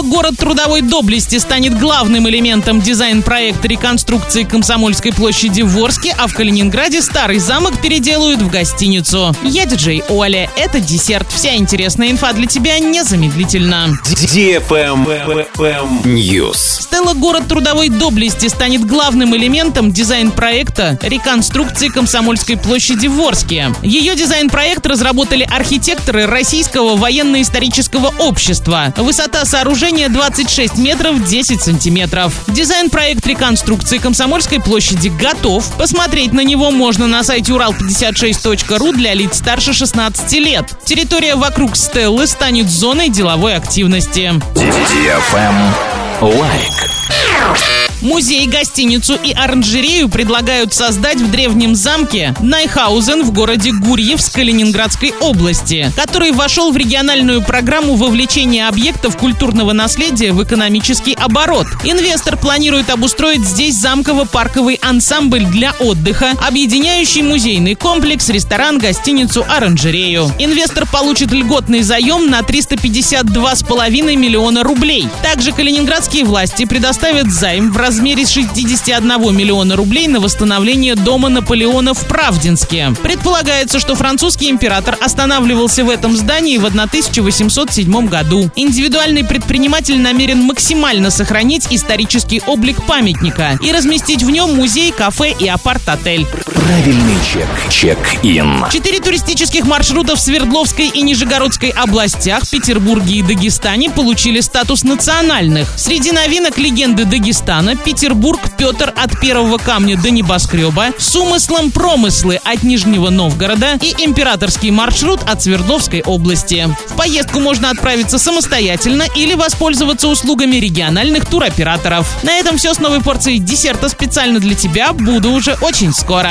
Стелла «Город трудовой доблести» станет главным элементом дизайн-проекта реконструкции Комсомольской площади в Орске, а в Калининграде старый замок переделают в гостиницу. Я диджей Оля. Это десерт. Вся интересная инфа для тебя незамедлительно. News. Стелла «Город трудовой доблести» станет главным элементом дизайн-проекта реконструкции Комсомольской площади в Орске. Ее дизайн-проект разработали архитекторы Российского военно-исторического общества. Высота сооружения 26 метров 10 сантиметров. Дизайн-проект реконструкции Комсомольской площади готов. Посмотреть на него можно на сайте урал56.ру для лиц старше 16 лет. Территория вокруг стелы станет зоной деловой активности. Лайк. Музей, гостиницу и оранжерею предлагают создать в древнем замке Нойхаузен в городе Гурьевск Калининградской области, который вошел в региональную программу вовлечения объектов культурного наследия в экономический оборот. Инвестор планирует обустроить здесь замково-парковый ансамбль для отдыха, объединяющий музейный комплекс, ресторан, гостиницу, оранжерею. Инвестор получит льготный заем на 352,5 миллиона рублей. Также калининградские власти предоставят займ в размере 61 миллиона рублей на восстановление дома Наполеона в Правдинске. Предполагается, что французский император останавливался в этом здании в 1807 году. Индивидуальный предприниматель намерен максимально сохранить исторический облик памятника и разместить в нем музей, кафе и апарт-отель. Правильный чек. Чек-ин. Четыре туристических маршрута в Свердловской и Нижегородской областях, Петербурге и Дагестане получили статус национальных. Среди новинок легенды Дагестана Петербург Петр от первого камня до небоскреба, с умыслом промыслы от Нижнего Новгорода и императорский маршрут от Свердловской области. В поездку можно отправиться самостоятельно или воспользоваться услугами региональных туроператоров. На этом все с новой порцией десерта специально для тебя. Буду уже очень скоро.